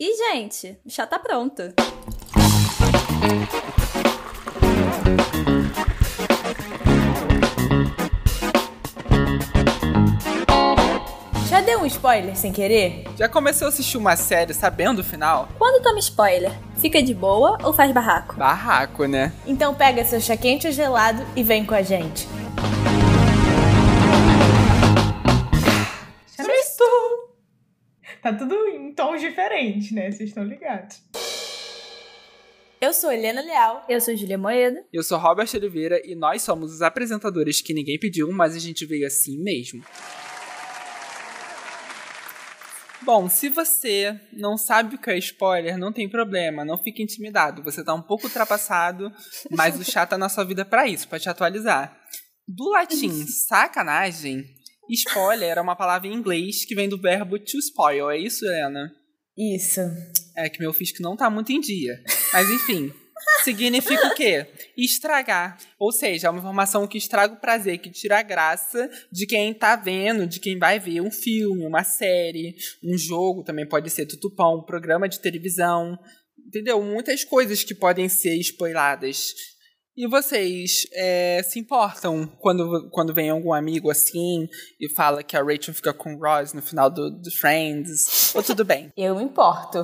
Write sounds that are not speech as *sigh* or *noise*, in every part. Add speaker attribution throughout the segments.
Speaker 1: E, gente, o chá tá pronto.
Speaker 2: Já deu um spoiler sem querer?
Speaker 3: Já começou a assistir uma série sabendo o final?
Speaker 1: Quando toma spoiler, fica de boa ou faz barraco?
Speaker 3: Barraco, né?
Speaker 2: Então pega seu chá quente ou gelado e vem com a gente.
Speaker 4: Tá tudo em tons diferentes, né? Vocês estão ligados.
Speaker 2: Eu sou Helena Leal.
Speaker 1: Eu sou Julia Moeda.
Speaker 3: Eu sou Robert Oliveira e nós somos os apresentadores que ninguém pediu, mas a gente veio assim mesmo. Bom, se você não sabe o que é spoiler, não tem problema, não fique intimidado. Você tá um pouco ultrapassado, mas o chá tá na sua vida para isso, para te atualizar. Do latim *laughs* sacanagem, spoiler é uma palavra em inglês que vem do verbo to spoil. É isso, Helena?
Speaker 2: Isso.
Speaker 3: É que meu físico não tá muito em dia. Mas enfim, significa o quê? Estragar. Ou seja, é uma informação que estraga o prazer, que tira a graça de quem tá vendo, de quem vai ver um filme, uma série, um jogo, também pode ser tutupão, um programa de televisão. Entendeu? Muitas coisas que podem ser spoiladas. E vocês é, se importam quando, quando vem algum amigo assim e fala que a Rachel fica com o Ross no final do, do Friends? Ou tudo bem? *laughs*
Speaker 2: Eu me importo.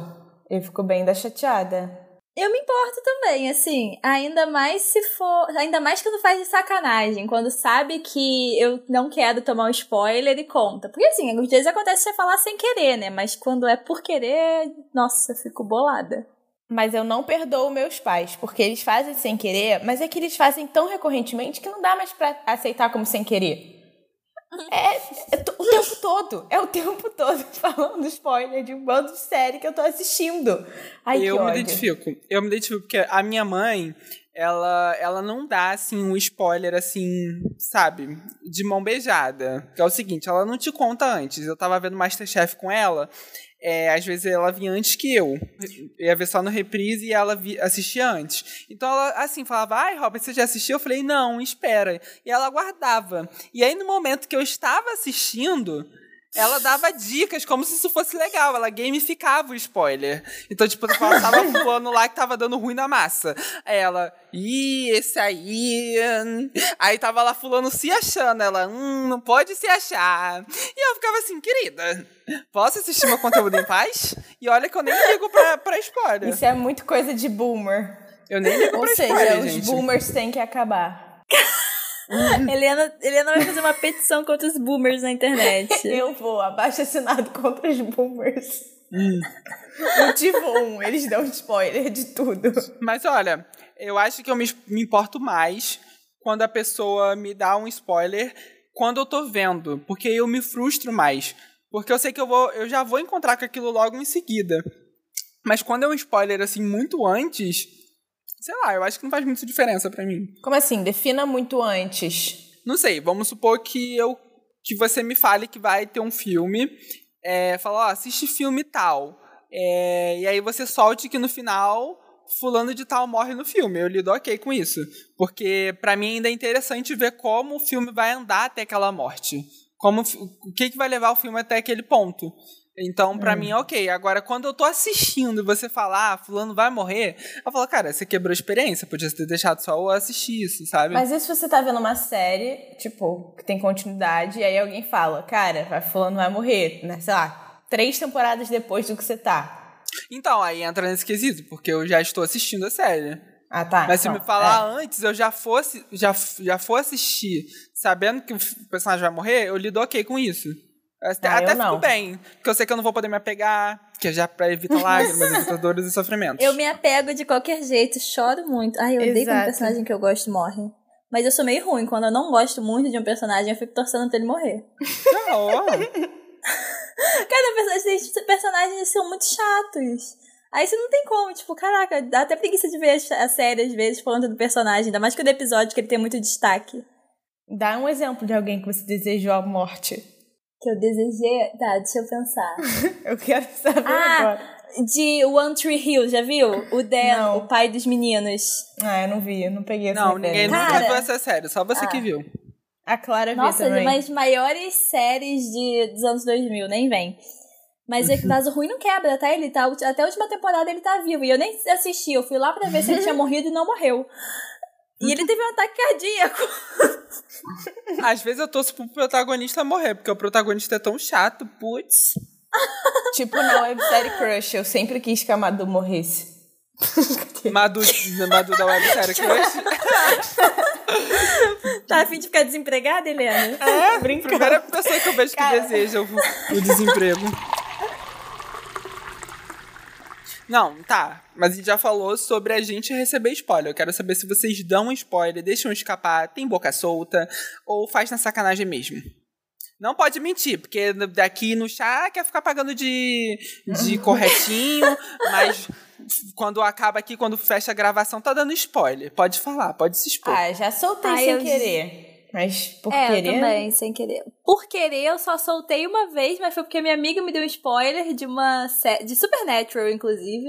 Speaker 2: Eu fico bem da chateada.
Speaker 1: Eu me importo também, assim, ainda mais se for. Ainda mais quando faz de sacanagem, quando sabe que eu não quero tomar um spoiler e conta. Porque assim, às vezes acontece você falar sem querer, né? Mas quando é por querer, nossa, eu fico bolada.
Speaker 2: Mas eu não perdoo meus pais, porque eles fazem sem querer, mas é que eles fazem tão recorrentemente que não dá mais pra aceitar como sem querer. É, é o tempo todo. É o tempo todo *laughs* falando spoiler de um bando de série que eu tô assistindo. Ai,
Speaker 3: eu me identifico. Eu me identifico porque a minha mãe, ela, ela não dá, assim, um spoiler, assim, sabe, de mão beijada. Que é o seguinte, ela não te conta antes. Eu tava vendo Masterchef com ela, é, às vezes ela vinha antes que eu. Eu ia ver só no reprise e ela vi, assistia antes. Então ela, assim, falava, ai, Robert, você já assistiu? Eu falei, não, espera. E ela guardava. E aí, no momento que eu estava assistindo... Ela dava dicas como se isso fosse legal. Ela gamificava o spoiler. Então, tipo, ela tava *laughs* fulano lá que tava dando ruim na massa. Aí ela, ih, esse aí. hum." Aí tava lá fulano se achando. Ela, hum, não pode se achar. E eu ficava assim, querida, posso assistir meu conteúdo em paz? E olha que eu nem ligo pra, pra spoiler.
Speaker 2: Isso é muito coisa de boomer.
Speaker 3: Eu nem ligo
Speaker 2: Ou
Speaker 3: pra
Speaker 2: seja,
Speaker 3: spoiler,
Speaker 2: os
Speaker 3: gente.
Speaker 2: boomers têm que acabar. *laughs*
Speaker 1: Helena, Helena vai fazer uma petição contra os boomers na internet. *laughs*
Speaker 2: Eu vou, abaixo assinado contra os boomers.
Speaker 3: Hum.
Speaker 2: Motivo 1, eles dão spoiler de tudo.
Speaker 3: Mas olha, eu acho que eu me, me importo mais quando a pessoa me dá um spoiler quando eu tô vendo, porque eu me frustro mais. Porque eu sei que eu, vou, eu já vou encontrar com aquilo logo em seguida. Mas quando é um spoiler assim muito antes, sei lá, eu acho que não faz muita diferença pra mim.
Speaker 2: Como assim? Defina muito antes.
Speaker 3: Não sei, vamos supor que eu que você me fale que vai ter um filme, é, fala, ó, assiste filme tal. É, e aí você solte que no final fulano de tal morre no filme. Eu lido ok com isso. Porque pra mim ainda é interessante ver como o filme vai andar até aquela morte. Como, o que, que vai levar o filme até aquele ponto. Então, pra mim, é ok. Agora, quando eu tô assistindo e você falar, ah, fulano vai morrer, eu falo, cara, você quebrou a experiência, podia ter deixado só eu assistir isso, sabe?
Speaker 2: Mas e se você tá vendo uma série, tipo, que tem continuidade, e aí alguém fala, cara, vai, fulano vai morrer, né? Sei lá, três temporadas depois do que você tá.
Speaker 3: Então, aí entra nesse quesito, porque eu já estou assistindo a série.
Speaker 2: Ah, tá.
Speaker 3: Mas se
Speaker 2: Não,
Speaker 3: me falar
Speaker 2: é.
Speaker 3: antes, eu já fosse, já, já for assistir sabendo que o personagem vai morrer, eu lido ok com isso. Até,
Speaker 2: Ah, eu
Speaker 3: até
Speaker 2: não.
Speaker 3: fico bem. Porque eu sei que eu não vou poder me apegar, que é já pra evitar *laughs* lágrimas, evitar dores e sofrimentos.
Speaker 1: Eu me apego de qualquer jeito, choro muito. Ai, eu odeio quando
Speaker 2: Exato.
Speaker 1: um personagem que eu gosto morre. Mas eu sou meio ruim. Quando eu não gosto muito de um personagem, eu fico torcendo pra ele morrer.
Speaker 3: Não, *laughs*
Speaker 1: Cada personagem tem personagens são muito chatos. Aí você não tem como, tipo, caraca, dá até preguiça de ver a série às vezes falando do personagem, ainda mais que o do episódio que ele tem muito destaque.
Speaker 2: Dá um exemplo de alguém que você desejou a morte.
Speaker 1: Que eu desejei. Tá, deixa eu pensar. *laughs*
Speaker 2: Eu quero saber
Speaker 1: Ah,
Speaker 2: agora.
Speaker 1: de One Tree Hill, já viu? O Dan,
Speaker 2: Não.
Speaker 1: o pai dos meninos.
Speaker 2: Ah, eu não vi, eu não peguei essa
Speaker 3: não ninguém nunca viu essa série, só você que viu.
Speaker 2: A Clara viu
Speaker 1: Nossa,
Speaker 2: também.
Speaker 1: uma das maiores séries de, dos anos 2000, nem vem. Mas é que vaso ruim não quebra, tá? Ele tá. Até a última temporada ele tá vivo. E eu nem assisti, eu fui lá pra ver se ele tinha *laughs* morrido e não morreu. E ele teve um ataque cardíaco.
Speaker 3: Às vezes eu torço pro protagonista morrer, porque o protagonista é tão chato, putz.
Speaker 2: Tipo na websérie Crush, eu sempre quis que a Madu morresse. *laughs*
Speaker 3: Madu, Madu da websérie Crush. *laughs*
Speaker 1: tá a fim de ficar desempregada, Helena?
Speaker 3: É, primeira pessoa que eu vejo que
Speaker 2: Cara.
Speaker 3: deseja o, o desemprego. *laughs* Não, tá. Mas a gente já falou sobre a gente receber spoiler. Eu quero saber se vocês dão um spoiler, deixam escapar, tem boca solta, ou faz na sacanagem mesmo. Não pode mentir, porque daqui no chá quer ficar pagando de, de *laughs* corretinho, mas quando acaba aqui, quando fecha a gravação, tá dando spoiler. Pode falar, pode se expor.
Speaker 2: Ah, já soltei
Speaker 1: Ai,
Speaker 2: sem
Speaker 1: eu-
Speaker 2: querer. Mas por
Speaker 1: é,
Speaker 2: querer.
Speaker 1: eu também, sem querer. Por querer, eu só soltei uma vez, mas foi porque minha amiga me deu um spoiler de uma série. de Supernatural, inclusive.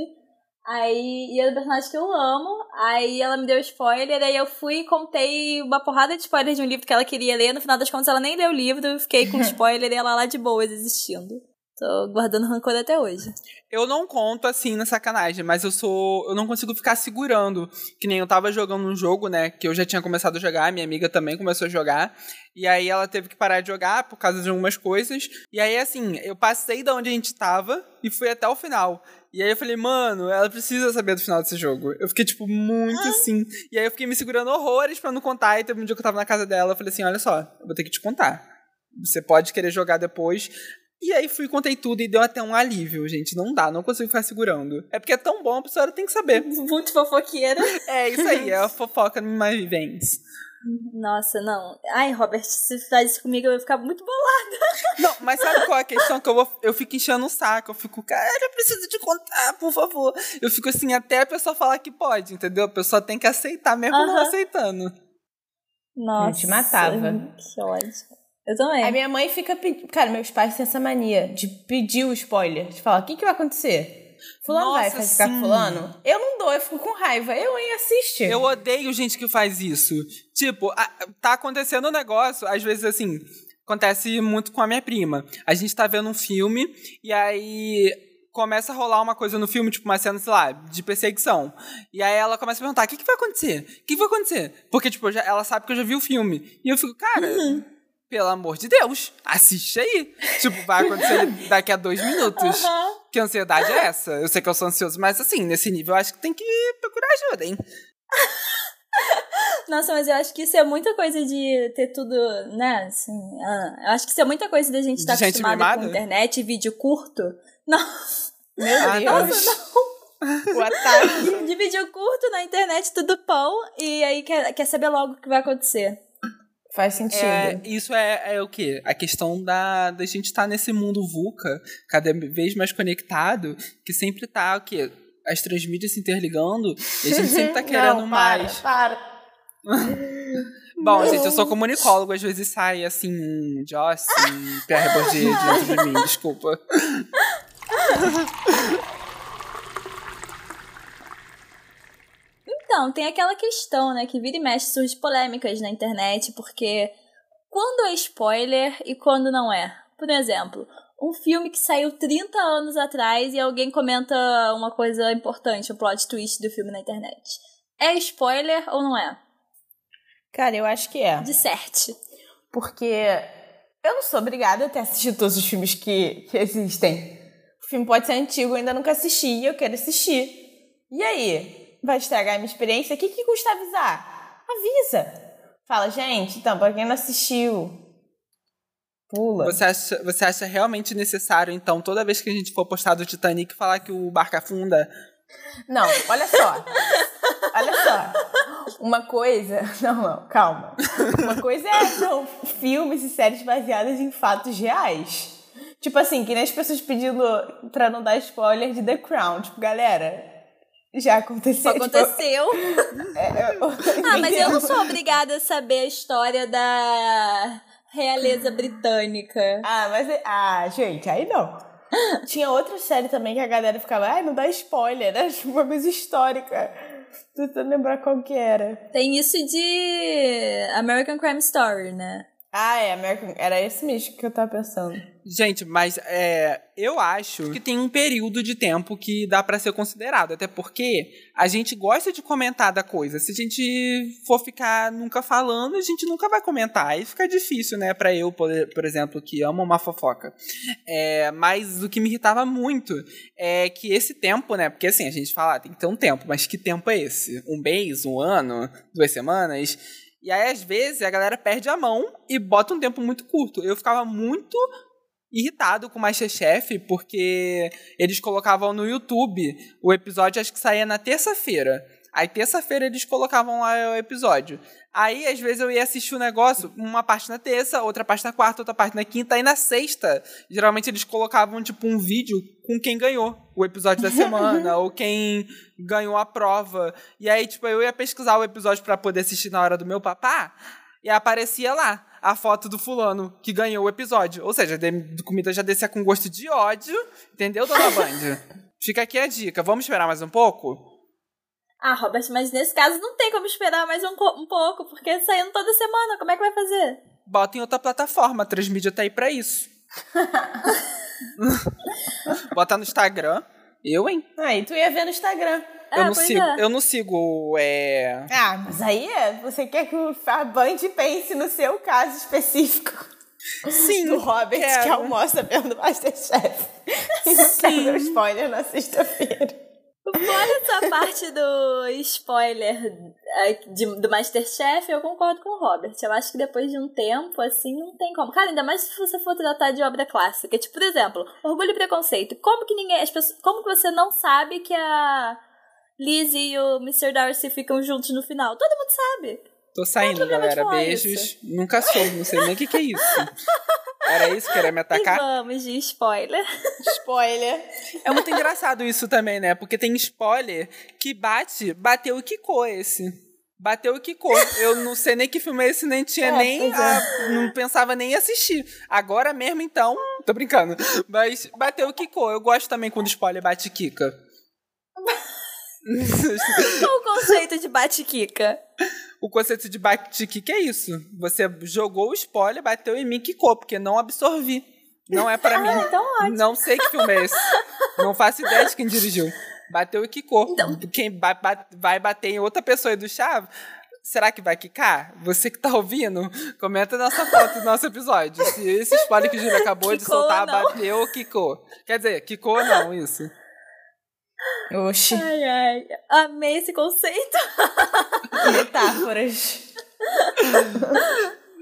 Speaker 1: Aí, e é um personagem que eu amo. Aí ela me deu spoiler, aí eu fui e contei uma porrada de spoiler de um livro que ela queria ler. No final das contas, ela nem leu o livro, eu fiquei com *laughs* spoiler e ela lá de boas existindo. Tô guardando rancor até hoje.
Speaker 3: Eu não conto assim na sacanagem, mas eu sou. Eu não consigo ficar segurando. Que nem eu tava jogando um jogo, né? Que eu já tinha começado a jogar, minha amiga também começou a jogar. E aí ela teve que parar de jogar por causa de algumas coisas. E aí, assim, eu passei da onde a gente tava e fui até o final. E aí eu falei, mano, ela precisa saber do final desse jogo. Eu fiquei, tipo, muito assim. E aí eu fiquei me segurando horrores pra não contar. E teve um dia que eu tava na casa dela, eu falei assim: olha só, eu vou ter que te contar. Você pode querer jogar depois. E aí fui, contei tudo e deu até um alívio, gente. Não dá, não consigo ficar segurando. É porque é tão bom, a pessoa tem que saber. *laughs*
Speaker 1: Muito fofoqueira.
Speaker 3: É isso aí, é a *laughs* fofoca mais viventes.
Speaker 1: Nossa, não. Ai, Robert, se faz isso comigo, eu vou ficar muito bolada. *laughs*
Speaker 3: Não, mas sabe qual é a questão? Que eu, vou, eu fico enchendo o saco. Eu fico, cara, eu preciso te contar, por favor. Eu fico assim, até a pessoa falar que pode, entendeu? A pessoa tem que aceitar, mesmo não
Speaker 1: Aham.
Speaker 3: aceitando.
Speaker 1: Nossa.
Speaker 2: te matava.
Speaker 1: Que ódio. Eu também.
Speaker 2: A minha mãe fica pedindo. Cara, meus pais têm essa mania de pedir o spoiler. De falar, o que, que vai acontecer? Fulano vai
Speaker 3: Nossa,
Speaker 2: vai ficar com
Speaker 3: sim.
Speaker 2: fulano? Eu não dou, eu fico com raiva. Eu, hein, assiste.
Speaker 3: Eu odeio gente que faz isso. Tipo, a- tá acontecendo um negócio, às vezes assim, acontece muito com a minha prima. A gente tá vendo um filme e aí começa a rolar uma coisa no filme, tipo uma cena, sei lá, de perseguição. E aí ela começa a perguntar: o que, que vai acontecer? O que, que vai acontecer? Porque, tipo, já- ela sabe que eu já vi o filme. E eu fico, cara. Pelo amor de Deus, assiste aí. Tipo, vai acontecer daqui a dois minutos. Que ansiedade é essa? Eu sei que eu sou ansioso, mas assim, nesse nível eu acho que tem que procurar ajuda, hein? *laughs*
Speaker 1: Nossa, mas eu acho que isso é muita coisa de ter tudo, né? Assim, ah, eu acho que isso é muita coisa da gente estar
Speaker 3: De gente mimada?
Speaker 1: com internet vídeo curto. *laughs* Não,
Speaker 2: Meu
Speaker 3: Ah,
Speaker 2: Deus. O ataque. *laughs*
Speaker 1: de vídeo curto na internet, tudo pão, e aí quer, quer saber logo o que vai acontecer.
Speaker 2: Faz sentido.
Speaker 3: É, isso é, é o quê? A questão da, da gente estar nesse mundo VUCA, cada vez mais conectado, que sempre tá o quê? As transmídias se interligando, e a gente sempre tá *laughs* querendo
Speaker 2: Não,
Speaker 3: mais.
Speaker 2: Para, *laughs*
Speaker 3: Bom, gente, eu sou comunicólogo, às vezes sai assim, Joss, Pierre Bourdieu *laughs* dentro de mim, desculpa.
Speaker 1: Então, tem aquela questão, né, que vira e mexe surge polêmicas na internet, porque quando é spoiler e quando não é? Por exemplo, um filme que saiu 30 anos atrás e alguém comenta uma coisa importante, um plot twist do filme na internet. É spoiler ou não é?
Speaker 2: Cara, eu acho que é.
Speaker 1: Disserte.
Speaker 2: Porque eu não sou obrigada a ter assistido todos os filmes que, que existem. O filme pode ser antigo, eu ainda nunca assisti e eu quero assistir. E aí? Vai estragar a minha experiência? O que, que custa avisar? Avisa! Fala, gente, então, pra quem não assistiu, pula.
Speaker 3: Você acha, você acha realmente necessário, então, toda vez que a gente for postar do Titanic, falar que o barco afunda?
Speaker 2: Não, olha só. olha só. Uma coisa. *laughs* Não, não, calma. Uma coisa é são filmes e séries baseadas em fatos reais. Tipo assim, que nem as pessoas pedindo pra não dar spoiler de The Crown. Tipo, galera, já aconteceu.
Speaker 1: Só aconteceu.
Speaker 2: Tipo, *laughs* é, eu-
Speaker 1: Ah, mas eu não sou obrigada a saber a história da realeza britânica.
Speaker 2: Ah, mas. é- Ah, gente, aí não. Tinha outra série também que a galera ficava, ai, não dá spoiler, né? *laughs* Tipo, uma coisa histórica. Tô tentando lembrar qual que era.
Speaker 1: Tem isso de American Crime Story, né?
Speaker 2: Ah, é, American... era esse mesmo que eu tava pensando.
Speaker 3: Gente, mas é, eu acho que tem um período de tempo que dá pra ser considerado. Até porque a gente gosta de comentar da coisa. Se a gente for ficar nunca falando, a gente nunca vai comentar. Aí fica difícil, né, pra eu, por, por exemplo, que amo uma fofoca. É, mas o que me irritava muito é que esse tempo, né, porque assim, a gente fala, ah, tem que ter um tempo, mas que tempo é esse? Um mês, um ano, duas semanas? E aí, às vezes, a galera perde a mão e bota um tempo muito curto. Eu ficava muito irritado com o Masterchef, porque eles colocavam no YouTube o episódio, acho que saía na terça-feira. Aí, terça-feira, eles colocavam lá o episódio. Aí, às vezes, eu ia assistir o negócio, uma parte na terça, outra parte na quarta, outra parte na quinta. Aí, na sexta, geralmente, eles colocavam, tipo, um vídeo com quem ganhou o episódio da semana, *laughs* ou quem ganhou a prova. E aí, tipo, eu ia pesquisar o episódio para poder assistir na hora do meu papá, e aparecia lá a foto do fulano que ganhou o episódio. Ou seja, a comida já descia com gosto de ódio, entendeu, dona *laughs* Band? Fica aqui a dica. Vamos esperar mais um pouco?
Speaker 1: Ah, Robert, mas nesse caso não tem como esperar mais um, um pouco, porque saindo toda semana, como é que vai fazer?
Speaker 3: Bota em outra plataforma, a Transmídia tá aí pra isso. *laughs* Bota no Instagram. Eu, hein?
Speaker 2: Aí ah, tu ia ver no Instagram.
Speaker 3: Eu, é, não sigo, é. eu não sigo. É...
Speaker 2: Ah, mas aí é, você quer que a Band pense no seu caso específico.
Speaker 3: Sim. *laughs*
Speaker 2: Do Robert quero. que almoça vendo Masterchef. *laughs* E não quer ver spoiler na sexta-feira.
Speaker 1: Fora essa parte do spoiler de, do Masterchef, eu concordo com o Robert. Eu acho que depois de um tempo, assim, não tem como. Cara, ainda mais se você for tratar de obra clássica. Tipo, por exemplo, Orgulho e Preconceito. Como que ninguém. As pessoas, como que você não sabe que a Lizzie e o Mr. Darcy ficam juntos no final? Todo mundo sabe.
Speaker 3: Tô saindo, galera. Beijos. Isso? Nunca soube, não sei nem o que, que é isso. *laughs* Era isso? Querer me atacar?
Speaker 1: E vamos de spoiler.
Speaker 2: Spoiler.
Speaker 3: É muito engraçado isso também, né? Porque tem spoiler que bate, bateu e quicou esse. Bateu e quicou. Eu não sei nem que filme é esse, nem tinha é, nem. A, é. não pensava nem em assistir. Agora mesmo, então. Tô brincando. Mas bateu e quicou. Eu gosto também quando spoiler bate e quica.
Speaker 1: Qual o conceito de bate-quica?
Speaker 3: O conceito de bate-quica é isso. Você jogou o spoiler, bateu em mim, quicou, porque não absorvi. Não é para ah, mim.
Speaker 1: Então ótimo.
Speaker 3: Não sei que filme é esse. Não faço ideia de quem dirigiu. Bateu e quicou. Então. Quem vai bater em outra pessoa aí do chave, será que vai quicar? Você que tá ouvindo, comenta nessa foto do nosso episódio. Se esse spoiler que o Júlio acabou de soltar bateu ou quicou. Quer dizer, quicou ou não, isso.
Speaker 2: Oxi.
Speaker 1: Ai, ai. Amei esse conceito. *laughs*
Speaker 2: Metáforas.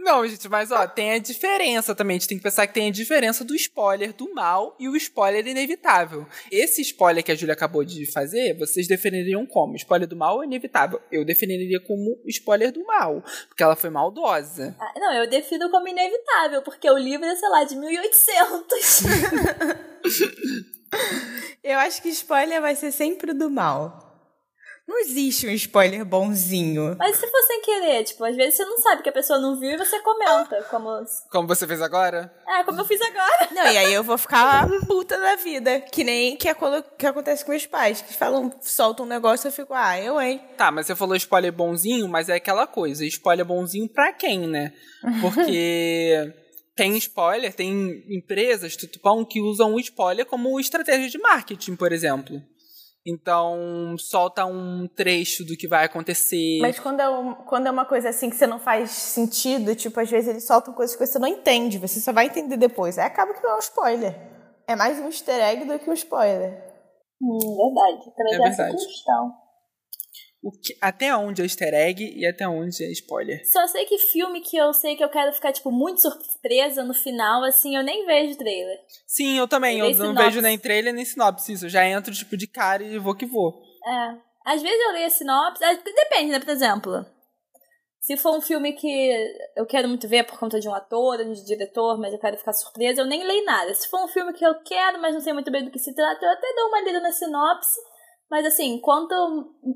Speaker 3: Não, gente, mas ó, tem a diferença também. A gente tem que pensar que tem a diferença do spoiler do mal e o spoiler inevitável. Esse spoiler que a Júlia acabou de fazer, vocês definiriam como? Spoiler do mal ou inevitável? Eu definiria como spoiler do mal, porque ela foi maldosa.
Speaker 1: Ah, não, eu defino como inevitável, porque o livro é, sei lá, de 1800. *laughs*
Speaker 2: Eu acho que spoiler vai ser sempre do mal. Não existe um spoiler bonzinho.
Speaker 1: Mas se for sem querer, tipo, às vezes você não sabe que a pessoa não viu e você comenta, como...
Speaker 3: Como você fez agora?
Speaker 1: É, como eu fiz agora.
Speaker 2: Não, e aí eu vou ficar puta da vida. Que nem que, é que acontece com meus pais, que falam, soltam um negócio e eu fico, ah, eu, hein.
Speaker 3: Tá, mas você falou spoiler bonzinho, mas é aquela coisa, spoiler bonzinho pra quem, né? Porque... *laughs* tem spoiler, tem empresas, tutupão, que usam o spoiler como estratégia de marketing, por exemplo. Então, solta um trecho do que vai acontecer.
Speaker 2: Mas quando é, um, quando é uma coisa assim que você não faz sentido, tipo, às vezes eles soltam coisas que você não entende, você só vai entender depois. Aí acaba que não é um spoiler. É mais um easter egg do que um spoiler.
Speaker 1: Hum, verdade. Também é tem verdade. essa questão
Speaker 3: que, até onde é easter egg e até onde é spoiler.
Speaker 1: Só sei que filme que eu sei que eu quero ficar, tipo, muito surpresa no final, assim, eu nem vejo trailer.
Speaker 3: Sim, eu também. Eu, eu não vejo nem trailer nem sinopse. Isso, eu já entro, tipo, de cara e vou que vou.
Speaker 1: É. Às vezes eu leio a sinopse. Depende, né? Por exemplo. Se for um filme que eu quero muito ver por conta de um ator, de um diretor, mas eu quero ficar surpresa, eu nem leio nada. Se for um filme que eu quero, mas não sei muito bem do que se trata, eu até dou uma lida na sinopse mas assim, quanto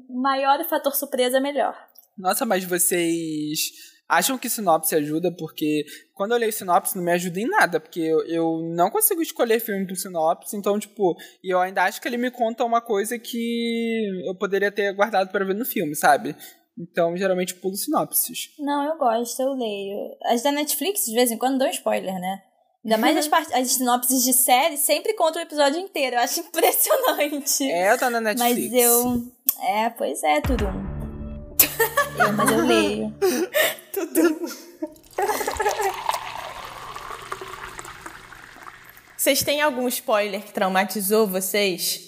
Speaker 1: maior o fator surpresa, melhor.
Speaker 3: Nossa, mas vocês acham que sinopse ajuda? Porque quando eu leio sinopse não me ajuda em nada, porque eu, eu não consigo escolher filme por sinopse, então, tipo, e eu ainda acho que ele me conta uma coisa que eu poderia ter guardado para ver no filme, sabe? Então, geralmente pulo sinopses.
Speaker 1: Não, eu gosto, eu leio. As da Netflix, de vez em quando, dão spoiler, né? Ainda mais as, part... as sinopses de série sempre contam o episódio inteiro. Eu acho *laughs* impressionante.
Speaker 3: É, tá na Netflix.
Speaker 1: Mas eu. É, pois é, tudo. eu, mas eu leio. *laughs*
Speaker 2: Tudo. Vocês têm algum spoiler que traumatizou vocês?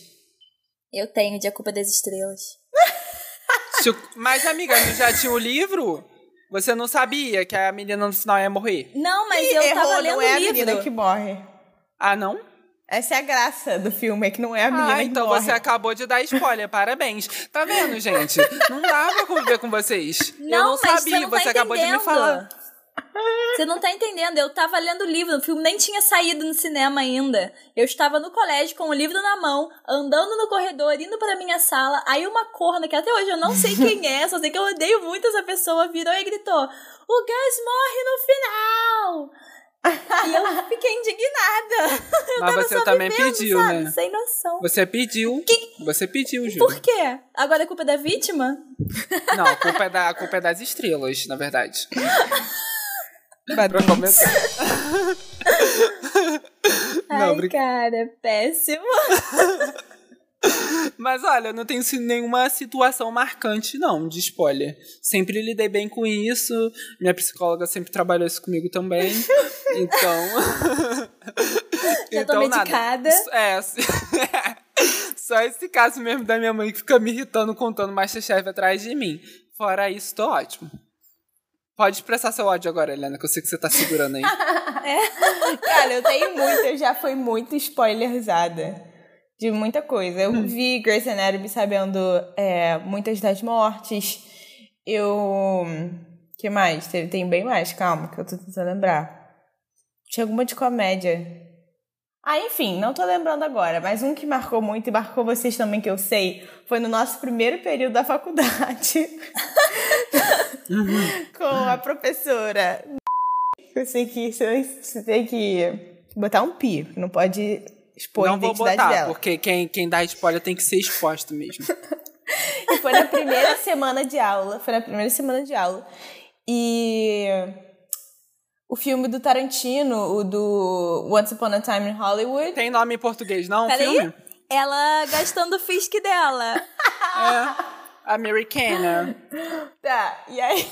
Speaker 1: Eu tenho de A Culpa das Estrelas. *laughs*
Speaker 3: Mas, amiga, tu já tinha o livro? Você não sabia que a menina no final ia morrer?
Speaker 1: Não, mas
Speaker 2: Ih,
Speaker 1: eu
Speaker 2: errou,
Speaker 1: tava lendo
Speaker 2: não é
Speaker 1: o
Speaker 2: a menina que morre.
Speaker 3: Ah, não?
Speaker 2: Essa é a graça do filme, é que não é a menina
Speaker 3: Ah,
Speaker 2: que
Speaker 3: então
Speaker 2: morre.
Speaker 3: você acabou de dar spoiler. *laughs* Parabéns. Tá vendo, gente? Não dá pra conviver com vocês. eu
Speaker 1: Não,
Speaker 3: não
Speaker 1: mas
Speaker 3: sabia,
Speaker 1: você não tá
Speaker 3: acabou de me falar.
Speaker 1: Você não tá entendendo. Eu tava lendo o livro, o filme nem tinha saído no cinema ainda. Eu estava no colégio com o livro na mão, andando no corredor, indo pra minha sala. Aí uma corna, que até hoje eu não sei quem é, só sei que eu odeio muito essa pessoa, virou e gritou: O Gus morre no final! e eu fiquei indignada. *laughs* Eu
Speaker 3: Mas você também
Speaker 1: vivendo,
Speaker 3: pediu,
Speaker 1: sabe?
Speaker 3: né?
Speaker 1: Sem noção.
Speaker 3: Você pediu. Você pediu, Júlio.
Speaker 1: Por quê? Agora é culpa da vítima?
Speaker 3: Não, a culpa, é da, a culpa é das estrelas, na verdade. *laughs* pra começar. *laughs* Não,
Speaker 1: Ai,
Speaker 3: brin-
Speaker 1: cara, péssimo. *laughs*
Speaker 3: Mas olha, não tenho nenhuma situação marcante, não, de spoiler. Sempre lidei bem com isso. Minha psicóloga sempre trabalhou isso comigo também. *laughs* Então.
Speaker 1: Já tô medicada.
Speaker 3: É. Só esse caso mesmo da minha mãe que fica me irritando contando Masterchef atrás de mim. Fora isso, tô ótimo. Pode expressar seu ódio agora, Helena, que eu sei que você tá segurando aí. *laughs*
Speaker 2: Cara, eu tenho muito, eu já fui muito spoilerzada de muita coisa. Eu vi Grey's Anatomy sabendo é, muitas das mortes. Eu. que mais? Tem, tem bem mais, calma, que eu tô tentando lembrar. Tinha alguma de comédia. Ah, enfim, não tô lembrando agora, mas um que marcou muito e marcou vocês também, que eu sei, foi no nosso primeiro período da faculdade. Com a professora eu sei que você, tem que botar um pi, não pode expor a
Speaker 3: não vou
Speaker 2: identidade
Speaker 3: botar,
Speaker 2: dela.
Speaker 3: porque quem, quem dá spoiler tem que ser exposto mesmo.
Speaker 2: E foi na primeira semana de aula, foi na primeira semana de aula. E o filme do Tarantino, o do Once Upon a Time in Hollywood,
Speaker 3: Tem nome em português, não? o
Speaker 1: Peraí.
Speaker 3: filme?
Speaker 1: Ela gastando o fisc dela. *laughs*
Speaker 3: É. Americana.
Speaker 2: Tá, e aí.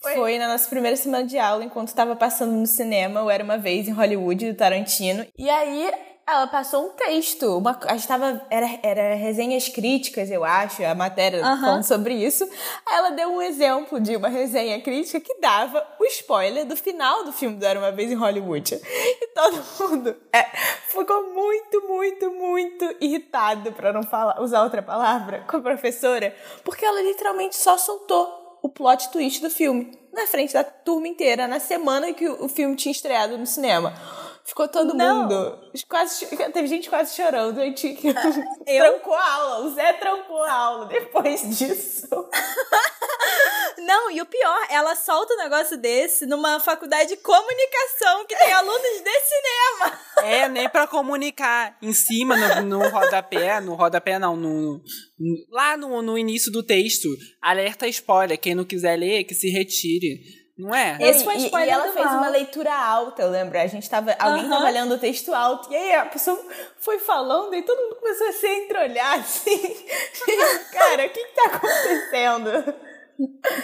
Speaker 2: Foi. na nossa primeira semana de aula, enquanto estava passando no cinema, o Era Uma Vez em Hollywood, do Tarantino. E aí ela passou um texto. Uma, a gente tava, era, era resenhas críticas, eu acho, a matéria
Speaker 1: Aham.
Speaker 2: falando sobre isso. Aí ela deu um exemplo de uma resenha crítica que dava o spoiler do final do filme do Era Uma Vez em Hollywood. E todo mundo é, ficou muito, muito, muito irritado, pra não falar, usar outra palavra, com a professora, porque ela literalmente só soltou o plot twist do filme na frente da turma inteira, na semana que o filme tinha estreado no cinema. Ficou todo
Speaker 1: Não.
Speaker 2: mundo. Quase, teve gente quase chorando. A gente *laughs* trancou a aula. O Zé trancou a aula depois *laughs* disso.
Speaker 1: Não, e o pior, ela solta um negócio desse numa faculdade de comunicação que tem alunos de cinema.
Speaker 3: É, nem pra comunicar. Em cima, no, no rodapé, no rodapé não, no, no- lá no, no início do texto, alerta spoiler. Quem não quiser ler, que se retire. Não é?
Speaker 1: Esse foi
Speaker 2: e,
Speaker 1: spoiler
Speaker 2: e ela fez
Speaker 1: mal.
Speaker 2: uma leitura alta, eu lembro. A gente tava. Alguém
Speaker 1: Aham.
Speaker 2: tava lendo o texto alto. E aí a pessoa foi falando e todo mundo começou a se entreolhar assim. *laughs* Cara, o que, que tá acontecendo?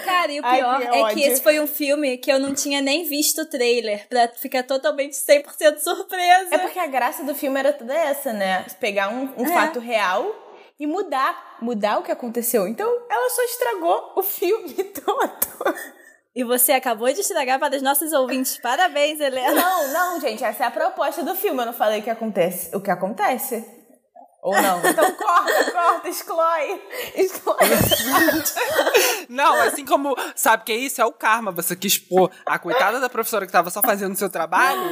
Speaker 1: Cara, e o
Speaker 2: Ai,
Speaker 1: pior
Speaker 2: que
Speaker 1: é que esse foi um filme que eu não tinha nem visto o trailer pra ficar totalmente 100% surpresa.
Speaker 2: É porque a graça do filme era toda essa, né? Pegar um, um
Speaker 1: É.
Speaker 2: fato real e mudar. Mudar o que aconteceu. Então ela só estragou o filme *laughs* todo.
Speaker 1: E você acabou de estragar para os nossos ouvintes. Parabéns, Helena.
Speaker 2: Não, não, gente, essa é a proposta do filme. Eu não falei o que acontece. O que acontece? Ou não? Então corta, corta, exclui. Exclui. *laughs*
Speaker 3: Não, assim como. Sabe o que é isso? É o karma. Você quis pôr a coitada da professora que tava só fazendo o seu trabalho.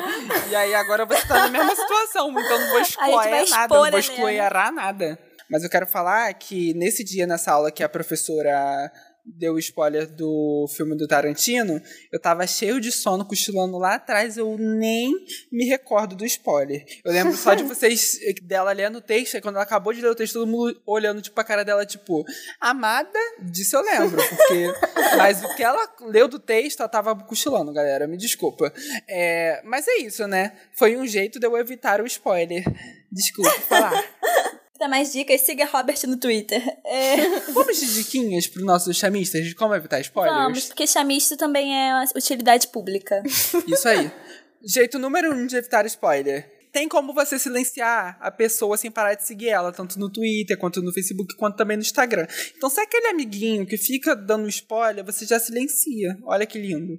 Speaker 3: E aí agora você tá na mesma situação. Então não vou excluir nada. Não
Speaker 1: expor
Speaker 3: vou excluir nada. Mas eu quero falar que nesse dia, nessa aula que a professora deu o spoiler do filme do Tarantino, eu tava cheio de sono, cochilando lá atrás, eu nem me recordo do spoiler. Eu lembro só de *laughs* vocês, dela lendo o texto, e quando ela acabou de ler o texto, todo mundo olhando, tipo, a cara dela, tipo, amada, disso eu lembro, porque... *laughs* mas o que ela leu do texto, ela tava cochilando, galera, me desculpa. É, mas é isso, né? Foi um jeito de eu evitar o spoiler. Desculpa falar.
Speaker 1: Pra mais dicas, siga Robert no Twitter. É, *laughs*
Speaker 3: Vamos de diquinhas pros nossos chamistas de como evitar spoilers?
Speaker 1: vamos, porque chamisto também é uma utilidade pública. *laughs*
Speaker 3: Isso aí. Jeito número um de evitar spoiler. Tem como você silenciar a pessoa sem parar de seguir ela, tanto no Twitter, quanto no Facebook, quanto também no Instagram. Então, se é aquele amiguinho que fica dando spoiler, você já silencia. Olha que lindo.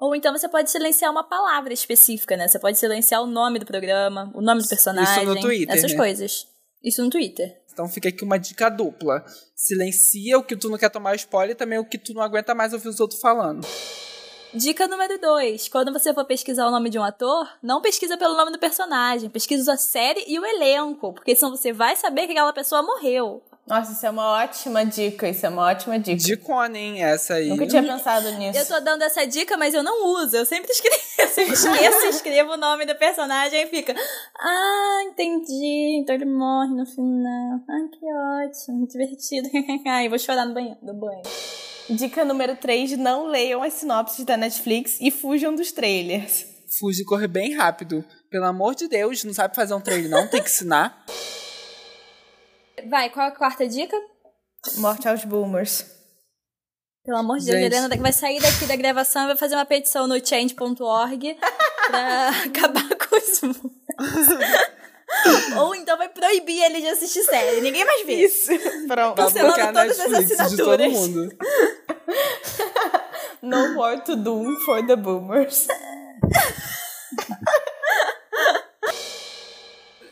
Speaker 1: Ou então você pode silenciar uma palavra específica, né? Você pode silenciar o nome do programa, o nome do personagem.
Speaker 3: Isso no Twitter,
Speaker 1: Essas
Speaker 3: né?
Speaker 1: coisas. Isso no Twitter.
Speaker 3: Então fica aqui uma dica dupla. Silencia o que tu não quer tomar spoiler e também o que tu não aguenta mais ouvir os outros falando.
Speaker 1: Dica número 2. Quando você for pesquisar o nome de um ator, não pesquisa pelo nome do personagem. Pesquisa a série e o elenco. Porque senão você vai saber que aquela pessoa morreu.
Speaker 2: Nossa, isso é uma ótima dica. Isso é uma ótima dica.
Speaker 3: Dicona, hein? Essa aí.
Speaker 2: Nunca tinha pensado nisso.
Speaker 1: Eu tô dando essa dica, mas eu não uso. Eu sempre escrevo, *laughs* eu sempre *laughs* esqueço, escrevo o nome do personagem e fica. Ah, entendi. Então ele morre no final. Ai, que ótimo, divertido. *laughs* Ai, vou chorar no banho. No banho.
Speaker 2: Dica número 3, não leiam as sinopses da Netflix e fujam dos trailers.
Speaker 3: Fuge e corre bem rápido. Pelo amor de Deus, não sabe fazer um trailer não, tem que ensinar.
Speaker 1: Vai, qual a quarta dica?
Speaker 2: Morte aos boomers.
Speaker 1: Pelo amor de Deus,
Speaker 3: Gente.
Speaker 1: Helena vai sair daqui da gravação e vai fazer uma petição no change.org *laughs* pra acabar com isso. Ou então vai proibir ele de assistir série. Ninguém mais vê.
Speaker 2: Isso. Pronto.
Speaker 3: Pra
Speaker 1: Cancelando todas as
Speaker 3: Netflix de todo
Speaker 1: assinaturas.
Speaker 3: mundo. *laughs*
Speaker 2: No more to doom for the boomers. *laughs*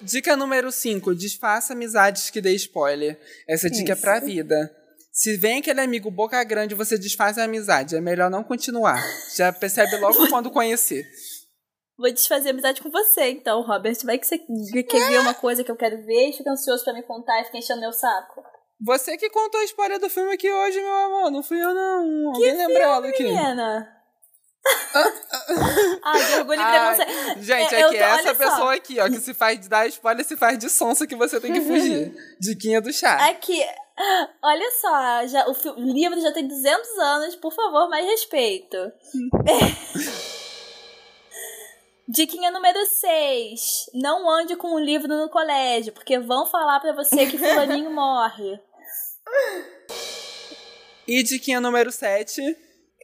Speaker 3: Dica número 5. Desfaça amizades que dê spoiler. Essa dica é
Speaker 2: Isso.
Speaker 3: pra vida. Se vem aquele amigo boca grande, você desfaz a amizade. É melhor não continuar. Já percebe logo *laughs* quando conhecer.
Speaker 1: Vou desfazer amizade com você, então, Robert. Vai que você quer ver uma coisa que eu quero ver e fica ansioso pra me contar e fica enchendo meu saco.
Speaker 3: Você que contou a história do filme aqui hoje, meu amor. Não fui eu, não. Alguém lembra ela aqui?
Speaker 1: Menina. Ai, que orgulho e
Speaker 3: Ai,
Speaker 1: preconceito.
Speaker 3: gente,
Speaker 1: É,
Speaker 3: é
Speaker 1: eu
Speaker 3: que
Speaker 1: tô-
Speaker 3: essa
Speaker 1: olha só.
Speaker 3: pessoa aqui, ó, que se faz de dar spoiler, se faz de sonsa que você tem que fugir. *laughs* Diquinha do chá.
Speaker 1: Aqui, olha só, já, o, o livro já tem 200 anos, por favor, mais respeito. *laughs* Diquinha número 6. Não ande com um livro no colégio, porque vão falar pra você que fulaninho *laughs* morre.
Speaker 3: E diquinha número 7,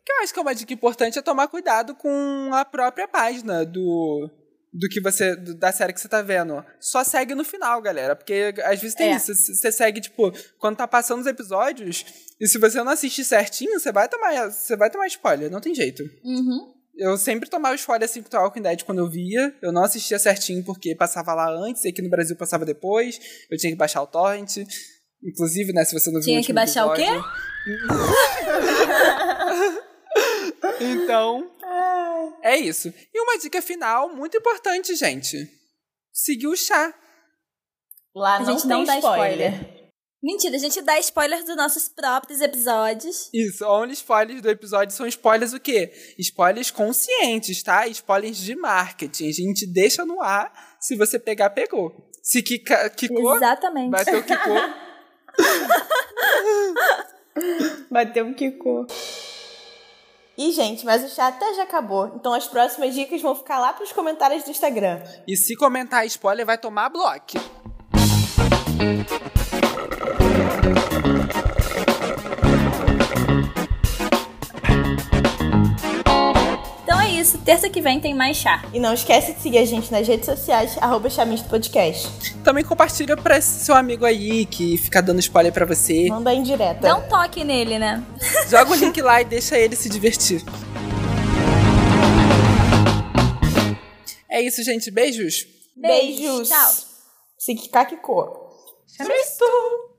Speaker 3: que eu acho que é uma dica importante, é tomar cuidado com a própria página do, do que você. do- da série que você tá vendo. Só segue no final, galera. Porque às vezes tem
Speaker 2: É.
Speaker 3: isso. Você segue, tipo, quando tá passando os episódios, e se você não assistir certinho, você vai tomar. Você vai tomar spoiler, não tem jeito.
Speaker 1: Uhum.
Speaker 3: Eu sempre tomava spoiler assim com The Walking Dead quando eu via. Eu não assistia certinho porque passava lá antes, e aqui no Brasil passava depois. Eu tinha que baixar o torrent. Inclusive, né, se você não viu
Speaker 1: Tinha que baixar o quê? *laughs*
Speaker 3: Então, é isso. E uma dica final, muito importante, gente. Seguir o chá.
Speaker 2: Lá
Speaker 1: A
Speaker 2: não
Speaker 1: gente
Speaker 2: tem
Speaker 1: não dá
Speaker 2: spoiler.
Speaker 1: spoiler. Mentira, a gente dá spoilers dos nossos próprios episódios.
Speaker 3: Isso, only spoilers do episódio são spoilers o quê? Spoilers conscientes, tá? Spoilers de marketing. A gente deixa no ar, se você pegar, pegou. Se quica, quicou,
Speaker 1: Exatamente.
Speaker 3: bateu, quicou. *laughs*
Speaker 2: Bateu um Kiko. E, gente, mas o chá até já acabou. Então as próximas dicas vão ficar lá pros comentários do Instagram.
Speaker 3: E se comentar spoiler, vai tomar bloco.
Speaker 1: Terça que vem tem mais chá.
Speaker 2: E não esquece de seguir a gente nas redes sociais, arroba Podcast.
Speaker 3: Também compartilha pra esse seu amigo aí que fica dando spoiler pra você.
Speaker 2: Manda aí em direta.
Speaker 1: Dá um toque nele, né?
Speaker 3: Joga o link lá e deixa ele se divertir. É isso, gente. Beijos.
Speaker 2: Beijos.
Speaker 1: Tchau.
Speaker 2: Se quicar, quicou.
Speaker 4: Chamisto!